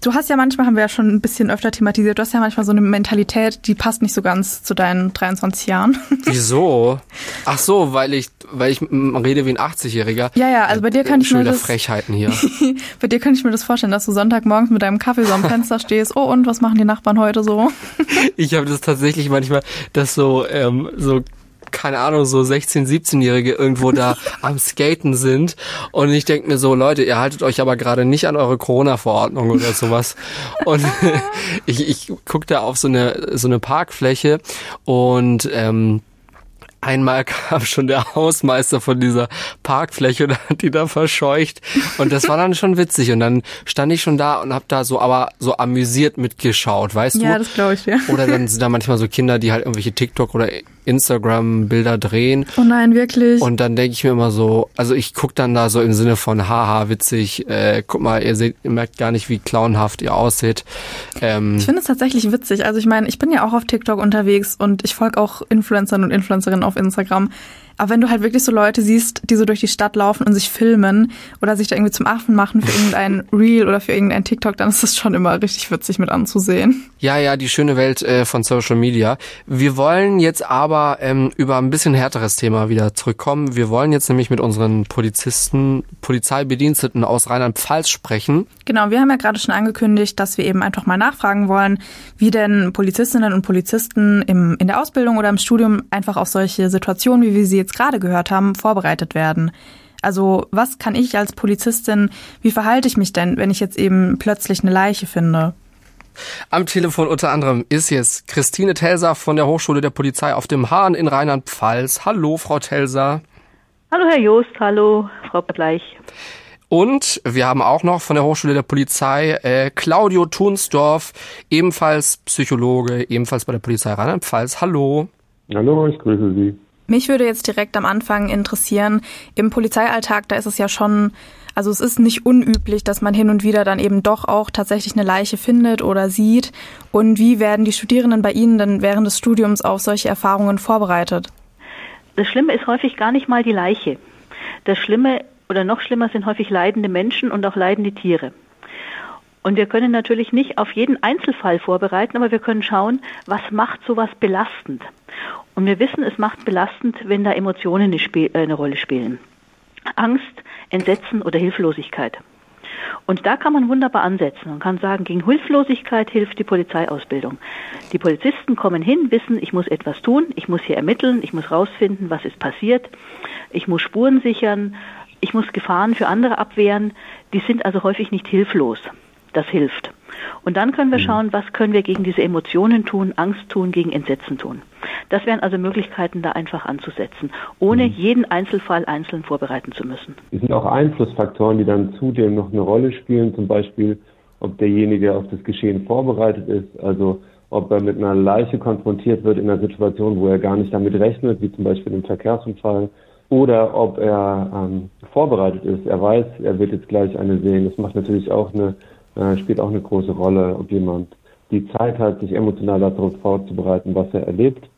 du hast ja manchmal, haben wir ja schon ein bisschen öfter thematisiert, du hast ja manchmal so eine Mentalität, die passt nicht so ganz zu deinen 23 Jahren. *laughs* Wieso? Ach so, weil ich, weil ich rede wie ein 80-Jähriger. Ja, ja, also bei dir kann ich mir das, Frechheiten hier. *laughs* bei dir kann ich mir das vorstellen, dass du Sonntagmorgens mit deinem Kaffee so am Fenster stehst. Oh, und was machen die Nachbarn heute so? *laughs* Ich habe das tatsächlich manchmal, dass so, ähm, so, keine Ahnung, so 16-, 17-Jährige irgendwo da *laughs* am Skaten sind. Und ich denke mir so, Leute, ihr haltet euch aber gerade nicht an eure Corona-Verordnung oder sowas. *laughs* Und *laughs* ich, ich guck da auf so eine, so eine Parkfläche und ähm, Einmal kam schon der Hausmeister von dieser Parkfläche und hat die da verscheucht. Und das war dann schon witzig. Und dann stand ich schon da und hab da so aber so amüsiert mitgeschaut, weißt du? Ja, das glaube ich dir. Oder dann sind da manchmal so Kinder, die halt irgendwelche TikTok oder Instagram-Bilder drehen. Oh nein, wirklich. Und dann denke ich mir immer so, also ich guck dann da so im Sinne von, haha, witzig, äh, guck mal, ihr seht, ihr merkt gar nicht, wie clownhaft ihr aussieht. Ähm, Ich finde es tatsächlich witzig. Also ich meine, ich bin ja auch auf TikTok unterwegs und ich folge auch Influencern und Influencerinnen auf Instagram. Aber wenn du halt wirklich so Leute siehst, die so durch die Stadt laufen und sich filmen oder sich da irgendwie zum Affen machen für irgendein Reel oder für irgendein TikTok, dann ist das schon immer richtig witzig mit anzusehen. Ja, ja, die schöne Welt äh, von Social Media. Wir wollen jetzt aber ähm, über ein bisschen härteres Thema wieder zurückkommen. Wir wollen jetzt nämlich mit unseren Polizisten, Polizeibediensteten aus Rheinland-Pfalz sprechen. Genau, wir haben ja gerade schon angekündigt, dass wir eben einfach mal nachfragen wollen, wie denn Polizistinnen und Polizisten im, in der Ausbildung oder im Studium einfach auf solche Situationen, wie wir sie jetzt gerade gehört haben, vorbereitet werden. Also was kann ich als Polizistin, wie verhalte ich mich denn, wenn ich jetzt eben plötzlich eine Leiche finde? Am Telefon unter anderem ist jetzt Christine Telser von der Hochschule der Polizei auf dem Hahn in Rheinland-Pfalz. Hallo, Frau Telser. Hallo Herr Joost, hallo Frau Bleich. Und wir haben auch noch von der Hochschule der Polizei äh, Claudio Thunsdorf, ebenfalls Psychologe, ebenfalls bei der Polizei Rheinland-Pfalz. Hallo. Hallo, ich grüße Sie. Mich würde jetzt direkt am Anfang interessieren, im Polizeialltag, da ist es ja schon Also es ist nicht unüblich, dass man hin und wieder dann eben doch auch tatsächlich eine Leiche findet oder sieht. Und wie werden die Studierenden bei Ihnen denn während des Studiums auf solche Erfahrungen vorbereitet? Das Schlimme ist häufig gar nicht mal die Leiche. Das Schlimme oder noch schlimmer sind häufig leidende Menschen und auch leidende Tiere. Und wir können natürlich nicht auf jeden Einzelfall vorbereiten, aber wir können schauen, was macht sowas belastend. Und wir wissen, es macht belastend, wenn da Emotionen eine, äh, eine Rolle spielen. Angst, Entsetzen oder Hilflosigkeit. Und da kann man wunderbar ansetzen und kann sagen, gegen Hilflosigkeit hilft die Polizeiausbildung. Die Polizisten kommen hin, wissen, ich muss etwas tun, ich muss hier ermitteln, ich muss rausfinden, was ist passiert, ich muss Spuren sichern, ich muss Gefahren für andere abwehren. Die sind also häufig nicht hilflos. Das hilft. Und dann können wir mhm. schauen, was können wir gegen diese Emotionen tun, Angst tun, gegen Entsetzen tun. Das wären also Möglichkeiten, da einfach anzusetzen, ohne mhm. jeden Einzelfall einzeln vorbereiten zu müssen. Es sind auch Einflussfaktoren, die dann zudem noch eine Rolle spielen, zum Beispiel, ob derjenige auf das Geschehen vorbereitet ist, also ob er mit einer Leiche konfrontiert wird in einer Situation, wo er gar nicht damit rechnet, wie zum Beispiel im Verkehrsunfall, oder ob er ähm, vorbereitet ist. Er weiß, er wird jetzt gleich eine sehen. Das macht natürlich auch eine, äh, spielt auch eine große Rolle, ob jemand die Zeit hat, sich emotional darauf vorzubereiten, was er erlebt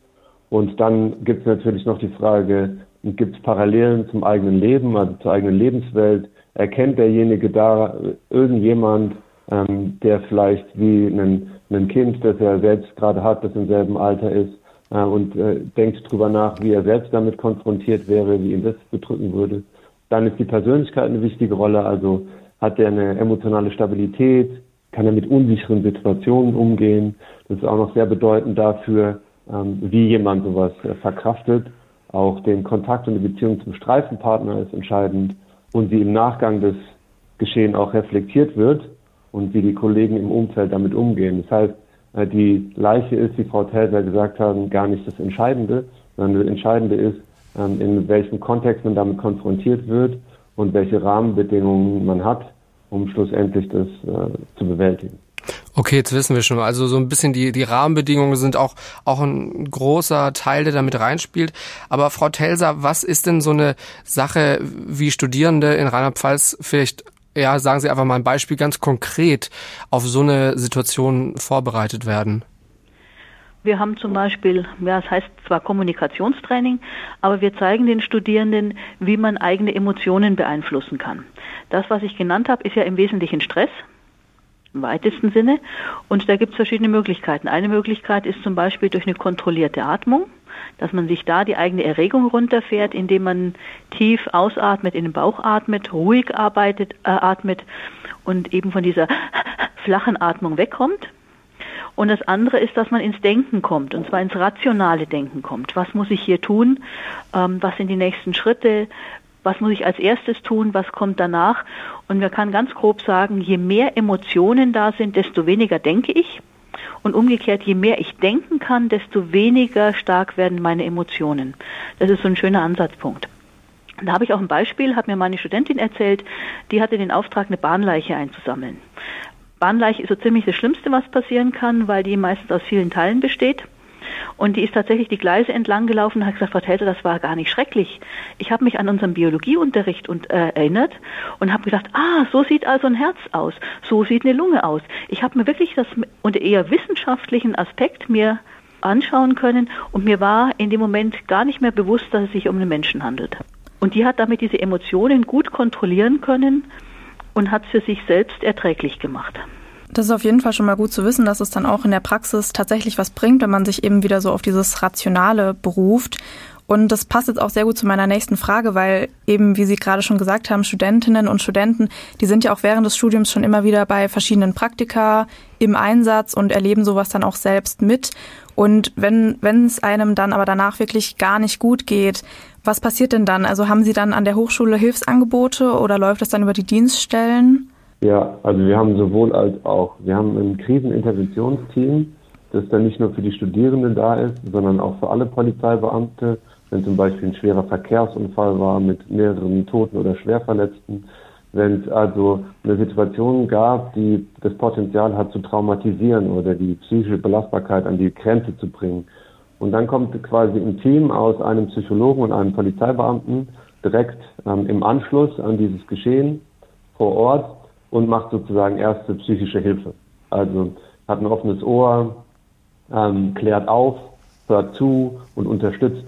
und dann gibt es natürlich noch die Frage, gibt es Parallelen zum eigenen Leben, also zur eigenen Lebenswelt? Erkennt derjenige da irgendjemand, ähm, der vielleicht wie ein, ein Kind, das er selbst gerade hat, das im selben Alter ist, äh, und äh, denkt drüber nach, wie er selbst damit konfrontiert wäre, wie ihn das bedrücken würde. Dann ist die Persönlichkeit eine wichtige Rolle, also hat er eine emotionale Stabilität, kann er mit unsicheren Situationen umgehen. Das ist auch noch sehr bedeutend dafür, ähm, wie jemand sowas äh, verkraftet. Auch den Kontakt und die Beziehung zum Streifenpartner ist entscheidend und wie im Nachgang des Geschehen auch reflektiert wird und wie die Kollegen im Umfeld damit umgehen. Das heißt, äh, die Leiche ist, wie Frau Telser gesagt hat, gar nicht das Entscheidende, sondern das Entscheidende ist, ähm, in welchem Kontext man damit konfrontiert wird und welche Rahmenbedingungen man hat, um schlussendlich das äh, zu bewältigen. Okay, jetzt wissen wir schon. Also so ein bisschen die, die Rahmenbedingungen sind auch, auch ein großer Teil, der damit reinspielt. Aber Frau Telser, was ist denn so eine Sache, wie Studierende in Rheinland-Pfalz vielleicht, ja, sagen Sie einfach mal ein Beispiel ganz konkret auf so eine Situation vorbereitet werden? Wir haben zum Beispiel, ja, es heißt zwar Kommunikationstraining, aber wir zeigen den Studierenden, wie man eigene Emotionen beeinflussen kann. Das, was ich genannt habe, ist ja im Wesentlichen Stress im weitesten Sinne. Und da gibt es verschiedene Möglichkeiten. Eine Möglichkeit ist zum Beispiel durch eine kontrollierte Atmung, dass man sich da die eigene Erregung runterfährt, indem man tief ausatmet, in den Bauch atmet, ruhig arbeitet, äh, atmet und eben von dieser *laughs* flachen Atmung wegkommt. Und das andere ist, dass man ins Denken kommt, und zwar ins rationale Denken kommt. Was muss ich hier tun? Ähm, was sind die nächsten Schritte? was muss ich als erstes tun, was kommt danach. Und man kann ganz grob sagen, je mehr Emotionen da sind, desto weniger denke ich. Und umgekehrt, je mehr ich denken kann, desto weniger stark werden meine Emotionen. Das ist so ein schöner Ansatzpunkt. Da habe ich auch ein Beispiel, hat mir meine Studentin erzählt, die hatte den Auftrag, eine Bahnleiche einzusammeln. Bahnleiche ist so ziemlich das Schlimmste, was passieren kann, weil die meistens aus vielen Teilen besteht. Und die ist tatsächlich die Gleise entlang gelaufen und hat gesagt, Frau Telter, das war gar nicht schrecklich. Ich habe mich an unseren Biologieunterricht und, äh, erinnert und habe gedacht, ah, so sieht also ein Herz aus, so sieht eine Lunge aus. Ich habe mir wirklich das unter eher wissenschaftlichen Aspekt mir anschauen können und mir war in dem Moment gar nicht mehr bewusst, dass es sich um einen Menschen handelt. Und die hat damit diese Emotionen gut kontrollieren können und hat es für sich selbst erträglich gemacht. Das ist auf jeden Fall schon mal gut zu wissen, dass es dann auch in der Praxis tatsächlich was bringt, wenn man sich eben wieder so auf dieses Rationale beruft. Und das passt jetzt auch sehr gut zu meiner nächsten Frage, weil eben, wie Sie gerade schon gesagt haben, Studentinnen und Studenten, die sind ja auch während des Studiums schon immer wieder bei verschiedenen Praktika im Einsatz und erleben sowas dann auch selbst mit. Und wenn, wenn es einem dann aber danach wirklich gar nicht gut geht, was passiert denn dann? Also haben Sie dann an der Hochschule Hilfsangebote oder läuft das dann über die Dienststellen? Ja, also wir haben sowohl als auch. Wir haben ein Kriseninterventionsteam, das dann nicht nur für die Studierenden da ist, sondern auch für alle Polizeibeamte, wenn zum Beispiel ein schwerer Verkehrsunfall war mit mehreren Toten oder Schwerverletzten, wenn es also eine Situation gab, die das Potenzial hat zu traumatisieren oder die psychische Belastbarkeit an die Grenze zu bringen. Und dann kommt quasi ein Team aus einem Psychologen und einem Polizeibeamten direkt ähm, im Anschluss an dieses Geschehen vor Ort und macht sozusagen erste psychische Hilfe. Also hat ein offenes Ohr, ähm, klärt auf, hört zu und unterstützt.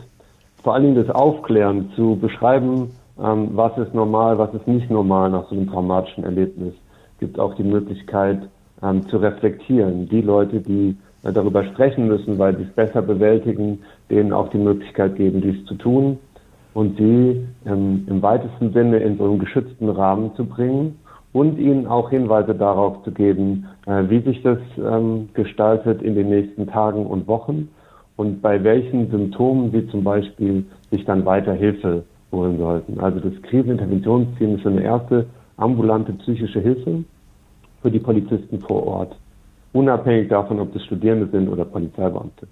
Vor allen Dingen das Aufklären zu beschreiben, ähm, was ist normal, was ist nicht normal nach so einem traumatischen Erlebnis. Gibt auch die Möglichkeit ähm, zu reflektieren. Die Leute, die äh, darüber sprechen müssen, weil sie es besser bewältigen, denen auch die Möglichkeit geben, dies zu tun und sie ähm, im weitesten Sinne in so einen geschützten Rahmen zu bringen und ihnen auch Hinweise darauf zu geben, äh, wie sich das ähm, gestaltet in den nächsten Tagen und Wochen und bei welchen Symptomen sie zum Beispiel sich dann weiter Hilfe holen sollten. Also das Kriseninterventionsteam ist eine erste ambulante psychische Hilfe für die Polizisten vor Ort, unabhängig davon, ob das Studierende sind oder Polizeibeamte.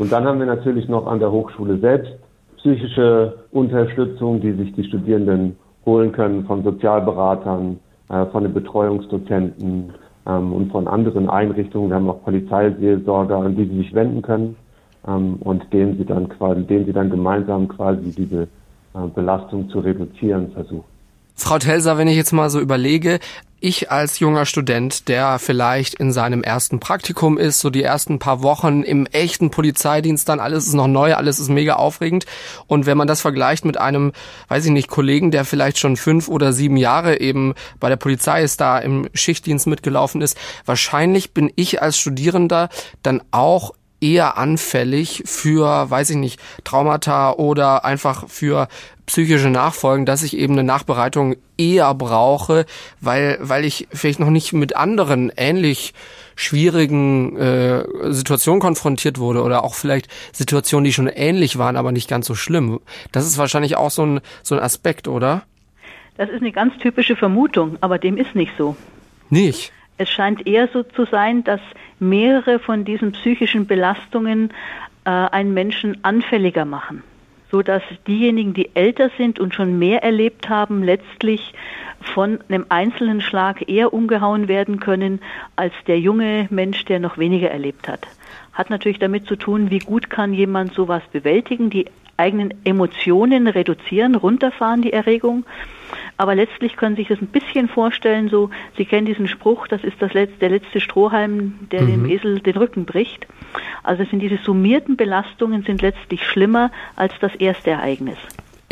Und dann haben wir natürlich noch an der Hochschule selbst psychische Unterstützung, die sich die Studierenden holen können von Sozialberatern, äh, von den Betreuungsdozenten ähm, und von anderen Einrichtungen. Wir haben auch Polizeiseelsorger, an die sie sich wenden können ähm, und denen sie dann quasi, denen sie dann gemeinsam quasi diese äh, Belastung zu reduzieren versuchen. Frau Telser, wenn ich jetzt mal so überlege, ich als junger Student, der vielleicht in seinem ersten Praktikum ist, so die ersten paar Wochen im echten Polizeidienst, dann alles ist noch neu, alles ist mega aufregend. Und wenn man das vergleicht mit einem, weiß ich nicht, Kollegen, der vielleicht schon fünf oder sieben Jahre eben bei der Polizei ist, da im Schichtdienst mitgelaufen ist, wahrscheinlich bin ich als Studierender dann auch eher anfällig für, weiß ich nicht, Traumata oder einfach für psychische Nachfolgen, dass ich eben eine Nachbereitung eher brauche, weil, weil ich vielleicht noch nicht mit anderen ähnlich schwierigen äh, Situationen konfrontiert wurde oder auch vielleicht Situationen, die schon ähnlich waren, aber nicht ganz so schlimm. Das ist wahrscheinlich auch so ein, so ein Aspekt, oder? Das ist eine ganz typische Vermutung, aber dem ist nicht so. Nicht? Es scheint eher so zu sein, dass mehrere von diesen psychischen Belastungen äh, einen Menschen anfälliger machen so dass diejenigen, die älter sind und schon mehr erlebt haben, letztlich von einem einzelnen Schlag eher umgehauen werden können als der junge Mensch, der noch weniger erlebt hat. Hat natürlich damit zu tun, wie gut kann jemand sowas bewältigen, die eigenen Emotionen reduzieren, runterfahren, die Erregung. Aber letztlich können Sie sich das ein bisschen vorstellen, so, Sie kennen diesen Spruch, das ist das letzte, der letzte Strohhalm, der mhm. dem Esel den Rücken bricht. Also sind diese summierten Belastungen sind letztlich schlimmer als das erste Ereignis.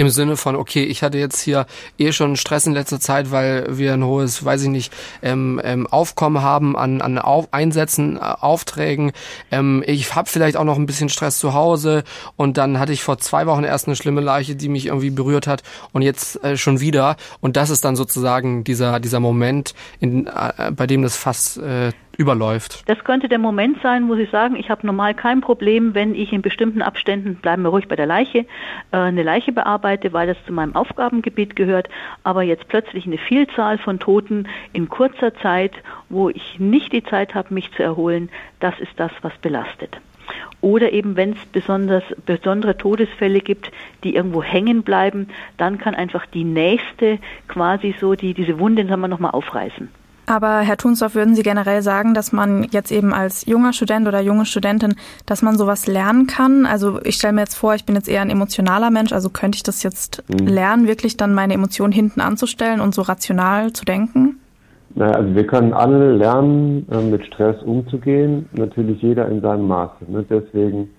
Im Sinne von, okay, ich hatte jetzt hier eh schon Stress in letzter Zeit, weil wir ein hohes, weiß ich nicht, ähm, ähm, Aufkommen haben an, an Auf Einsätzen, äh, Aufträgen. Ähm, ich habe vielleicht auch noch ein bisschen Stress zu Hause und dann hatte ich vor zwei Wochen erst eine schlimme Leiche, die mich irgendwie berührt hat und jetzt äh, schon wieder. Und das ist dann sozusagen dieser, dieser Moment, in, äh, bei dem das fast äh, überläuft. Das könnte der Moment sein, wo Sie sagen, ich habe normal kein Problem, wenn ich in bestimmten Abständen, bleiben wir ruhig bei der Leiche, äh, eine Leiche bearbeite, weil das zu meinem Aufgabengebiet gehört, aber jetzt plötzlich eine Vielzahl von Toten in kurzer Zeit, wo ich nicht die Zeit habe, mich zu erholen, das ist das, was belastet. Oder eben, wenn es besonders, besondere Todesfälle gibt, die irgendwo hängen bleiben, dann kann einfach die nächste quasi so die, diese Wunde nochmal aufreißen. Aber Herr Thunsdorf, würden Sie generell sagen, dass man jetzt eben als junger Student oder junge Studentin, dass man sowas lernen kann? Also ich stelle mir jetzt vor, ich bin jetzt eher ein emotionaler Mensch, also könnte ich das jetzt mhm. lernen, wirklich dann meine Emotionen hinten anzustellen und so rational zu denken? Naja, also wir können alle lernen, äh, mit Stress umzugehen, natürlich jeder in seinem Maße. Ne? Deswegen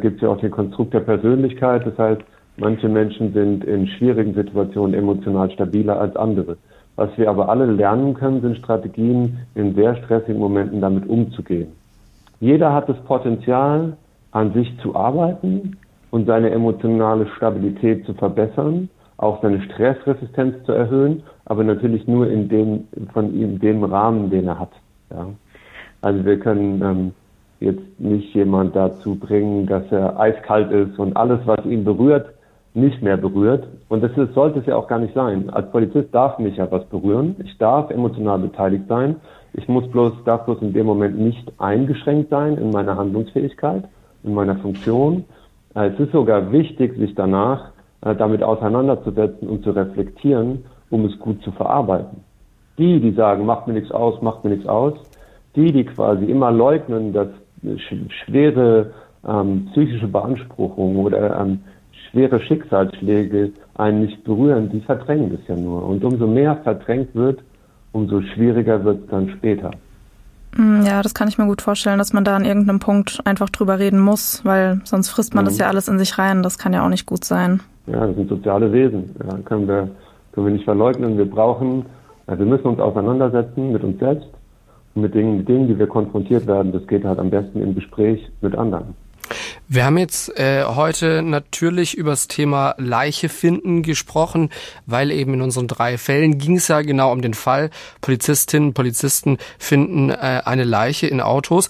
gibt es ja auch den Konstrukt der Persönlichkeit. Das heißt, manche Menschen sind in schwierigen Situationen emotional stabiler als andere. Was wir aber alle lernen können, sind Strategien, in sehr stressigen Momenten damit umzugehen. Jeder hat das Potenzial, an sich zu arbeiten und seine emotionale Stabilität zu verbessern, auch seine Stressresistenz zu erhöhen, aber natürlich nur in dem, von ihm, dem Rahmen, den er hat. Ja. Also wir können ähm, jetzt nicht jemand dazu bringen, dass er eiskalt ist und alles, was ihn berührt, nicht mehr berührt. Und das ist, sollte es ja auch gar nicht sein. Als Polizist darf mich ja was berühren. Ich darf emotional beteiligt sein. Ich muss bloß, darf bloß in dem Moment nicht eingeschränkt sein in meiner Handlungsfähigkeit, in meiner Funktion. Äh, es ist sogar wichtig, sich danach äh, damit auseinanderzusetzen und zu reflektieren, um es gut zu verarbeiten. Die, die sagen, macht mir nichts aus, macht mir nichts aus, die, die quasi immer leugnen, dass schwere ähm, psychische Beanspruchungen oder ähm, schwere Schicksalsschläge einen nicht berühren, die verdrängen das ja nur. Und umso mehr verdrängt wird, umso schwieriger wird es dann später. Hm, ja, das kann ich mir gut vorstellen, dass man da an irgendeinem Punkt einfach drüber reden muss, weil sonst frisst man mhm. das ja alles in sich rein. Das kann ja auch nicht gut sein. Ja, das sind soziale Wesen. Ja, können wir, können wir nicht verleugnen. Wir brauchen, also wir müssen uns auseinandersetzen mit uns selbst und mit Dingen, mit Dingen, die wir konfrontiert werden. Das geht halt am besten im Gespräch mit anderen. Wir haben jetzt äh, heute natürlich über das Thema Leiche finden gesprochen, weil eben in unseren drei Fällen ging es ja genau um den Fall, Polizistinnen, Polizisten finden äh, eine Leiche in Autos.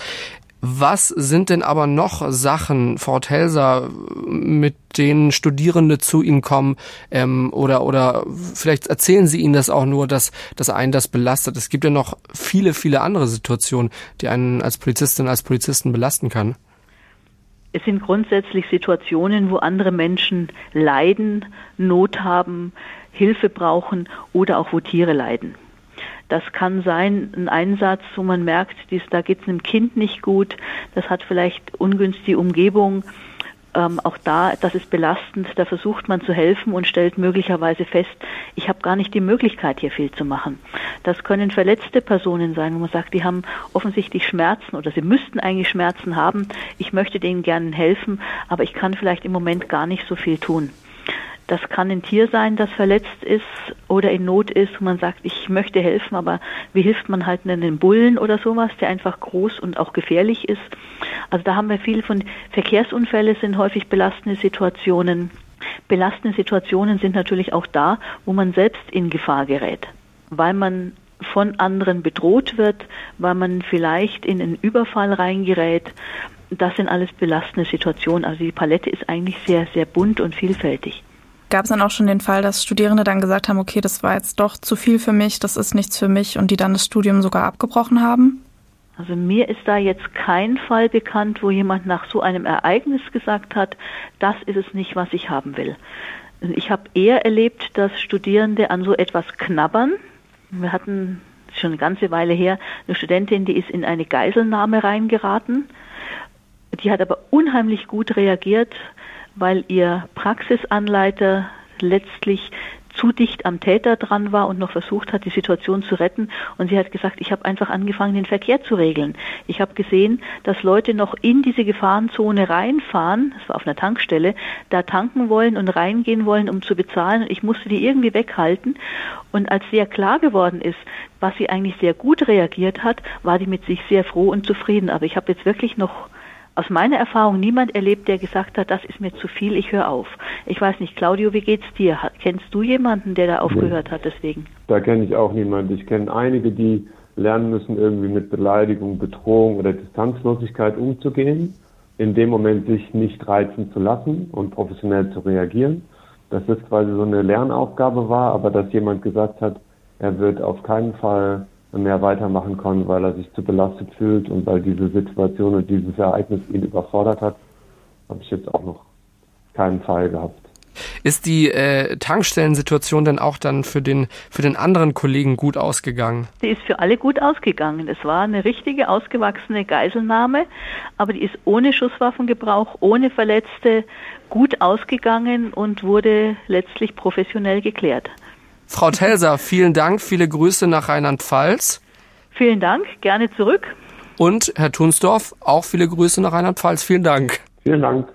Was sind denn aber noch Sachen, Frau Telser, mit denen Studierende zu Ihnen kommen ähm, oder oder vielleicht erzählen Sie ihnen das auch nur, dass, dass einen das belastet. Es gibt ja noch viele, viele andere Situationen, die einen als Polizistin, als Polizisten belasten kann. Es sind grundsätzlich Situationen, wo andere Menschen leiden, Not haben, Hilfe brauchen oder auch wo Tiere leiden. Das kann sein ein Einsatz, wo man merkt, dies, da geht es einem Kind nicht gut, das hat vielleicht ungünstige Umgebung ähm, auch da, das ist belastend, da versucht man zu helfen und stellt möglicherweise fest, ich habe gar nicht die Möglichkeit, hier viel zu machen. Das können verletzte Personen sein, wo man sagt, die haben offensichtlich Schmerzen oder sie müssten eigentlich Schmerzen haben. Ich möchte denen gerne helfen, aber ich kann vielleicht im Moment gar nicht so viel tun. Das kann ein Tier sein, das verletzt ist oder in Not ist, wo man sagt, ich möchte helfen, aber wie hilft man halt einem Bullen oder sowas, der einfach groß und auch gefährlich ist. Also da haben wir viel von Verkehrsunfälle sind häufig belastende Situationen. Belastende Situationen sind natürlich auch da, wo man selbst in Gefahr gerät, weil man von anderen bedroht wird, weil man vielleicht in einen Überfall reingerät. Das sind alles belastende Situationen. Also die Palette ist eigentlich sehr, sehr bunt und vielfältig. Gab es dann auch schon den Fall, dass Studierende dann gesagt haben, okay, das war jetzt doch zu viel für mich, das ist nichts für mich und die dann das Studium sogar abgebrochen haben? Also mir ist da jetzt kein Fall bekannt, wo jemand nach so einem Ereignis gesagt hat, das ist es nicht, was ich haben will. Ich habe eher erlebt, dass Studierende an so etwas knabbern. Wir hatten schon eine ganze Weile her eine Studentin, die ist in eine Geiselnahme reingeraten. Die hat aber unheimlich gut reagiert, weil ihr Praxisanleiter letztlich zu dicht am Täter dran war und noch versucht hat, die Situation zu retten. Und sie hat gesagt, ich habe einfach angefangen, den Verkehr zu regeln. Ich habe gesehen, dass Leute noch in diese Gefahrenzone reinfahren, das war auf einer Tankstelle, da tanken wollen und reingehen wollen, um zu bezahlen. Und ich musste die irgendwie weghalten. Und als sehr klar geworden ist, was sie eigentlich sehr gut reagiert hat, war die mit sich sehr froh und zufrieden. Aber ich habe jetzt wirklich noch aus meiner Erfahrung niemand erlebt, der gesagt hat, das ist mir zu viel, ich höre auf. Ich weiß nicht, Claudio, wie geht's dir? Kennst du jemanden, der da aufgehört hat deswegen? Da kenne ich auch niemanden. Ich kenne einige, die lernen müssen, irgendwie mit Beleidigung, Bedrohung oder Distanzlosigkeit umzugehen, in dem Moment sich nicht reizen zu lassen und professionell zu reagieren. Dass das quasi so eine Lernaufgabe war, aber dass jemand gesagt hat, er wird auf keinen Fall mehr weitermachen kann, weil er sich zu belastet fühlt und weil diese Situation und dieses Ereignis ihn überfordert hat, habe ich jetzt auch noch keinen Fall gehabt. Ist die äh, Tankstellensituation denn auch dann für den, für den anderen Kollegen gut ausgegangen? Die ist für alle gut ausgegangen. Es war eine richtige ausgewachsene Geiselnahme, aber die ist ohne Schusswaffengebrauch, ohne Verletzte gut ausgegangen und wurde letztlich professionell geklärt. Frau Telser, vielen Dank, viele Grüße nach Rheinland-Pfalz. Vielen Dank, gerne zurück. Und Herr Thunsdorf, auch viele Grüße nach Rheinland-Pfalz. Vielen Dank. Vielen Dank.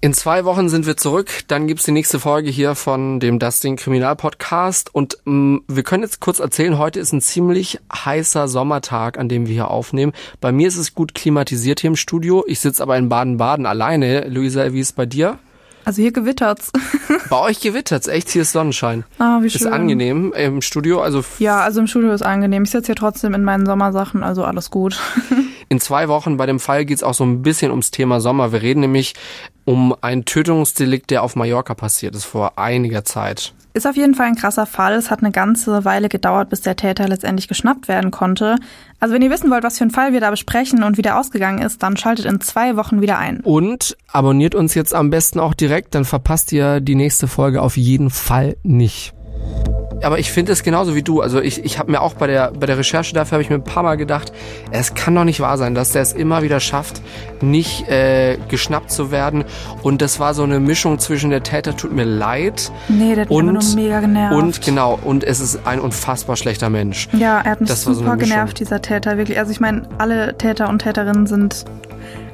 In zwei Wochen sind wir zurück. Dann gibt's die nächste Folge hier von dem Dustin Kriminalpodcast. Und mh, mm, wir können jetzt kurz erzählen, heute ist ein ziemlich heißer Sommertag, an dem wir hier aufnehmen. Bei mir ist es gut klimatisiert hier im Studio. Ich sitze aber in Baden-Baden alleine. Luisa, wie ist es bei dir? Also hier gewittert's. *laughs* Bei euch gewittert's, echt, hier ist Sonnenschein. Ah, wie schön. Ist angenehm im Studio, also. Ja, also im Studio ist angenehm. Ich sitze hier trotzdem in meinen Sommersachen, also alles gut. *laughs* In zwei Wochen bei dem Fall geht's auch so ein bisschen ums Thema Sommer. Wir reden nämlich um ein Tötungsdelikt, der auf Mallorca passiert ist vor einiger Zeit. Ist auf jeden Fall ein krasser Fall. Es hat eine ganze Weile gedauert, bis der Täter letztendlich geschnappt werden konnte. Also wenn ihr wissen wollt, was für ein Fall wir da besprechen und wie der ausgegangen ist, dann schaltet in zwei Wochen wieder ein. Und abonniert uns jetzt am besten auch direkt, dann verpasst ihr die nächste Folge auf jeden Fall nicht. Aber ich finde es genauso wie du. Also ich, ich habe mir auch bei der, bei der Recherche dafür habe ich mir ein paar Mal gedacht, es kann doch nicht wahr sein, dass der es immer wieder schafft, nicht äh, geschnappt zu werden. Und das war so eine Mischung zwischen der Täter tut mir leid Nee, der hat mich und, nur mega genervt. und genau, und es ist ein unfassbar schlechter Mensch. Ja, er hat mich Das so super Mischung. genervt, dieser Täter, wirklich. Also ich meine, alle Täter und Täterinnen sind,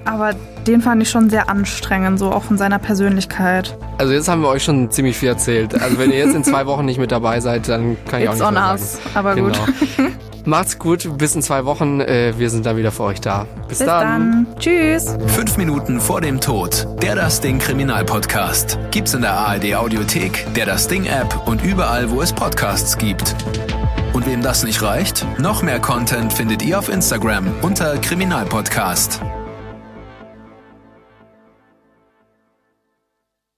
aber den fand ich schon sehr anstrengend, so auch von seiner Persönlichkeit. Also jetzt haben wir euch schon ziemlich viel erzählt. Also wenn ihr jetzt in zwei *laughs* Wochen nicht mit dabei seid, dann kann ich It's auch on nicht mehr us, sagen. aber gut. Genau. *laughs* Macht's gut, bis in zwei Wochen. Äh, wir sind da wieder für euch da. Bis, Bis dann. Tschüss. Fünf Minuten vor dem Tod. Der Das Ding Kriminalpodcast. Gibt's in der ARD Audiothek, der Das Ding App und überall, wo es Podcasts gibt. Und wem das nicht reicht, noch mehr Content findet ihr auf Instagram unter Kriminalpodcast.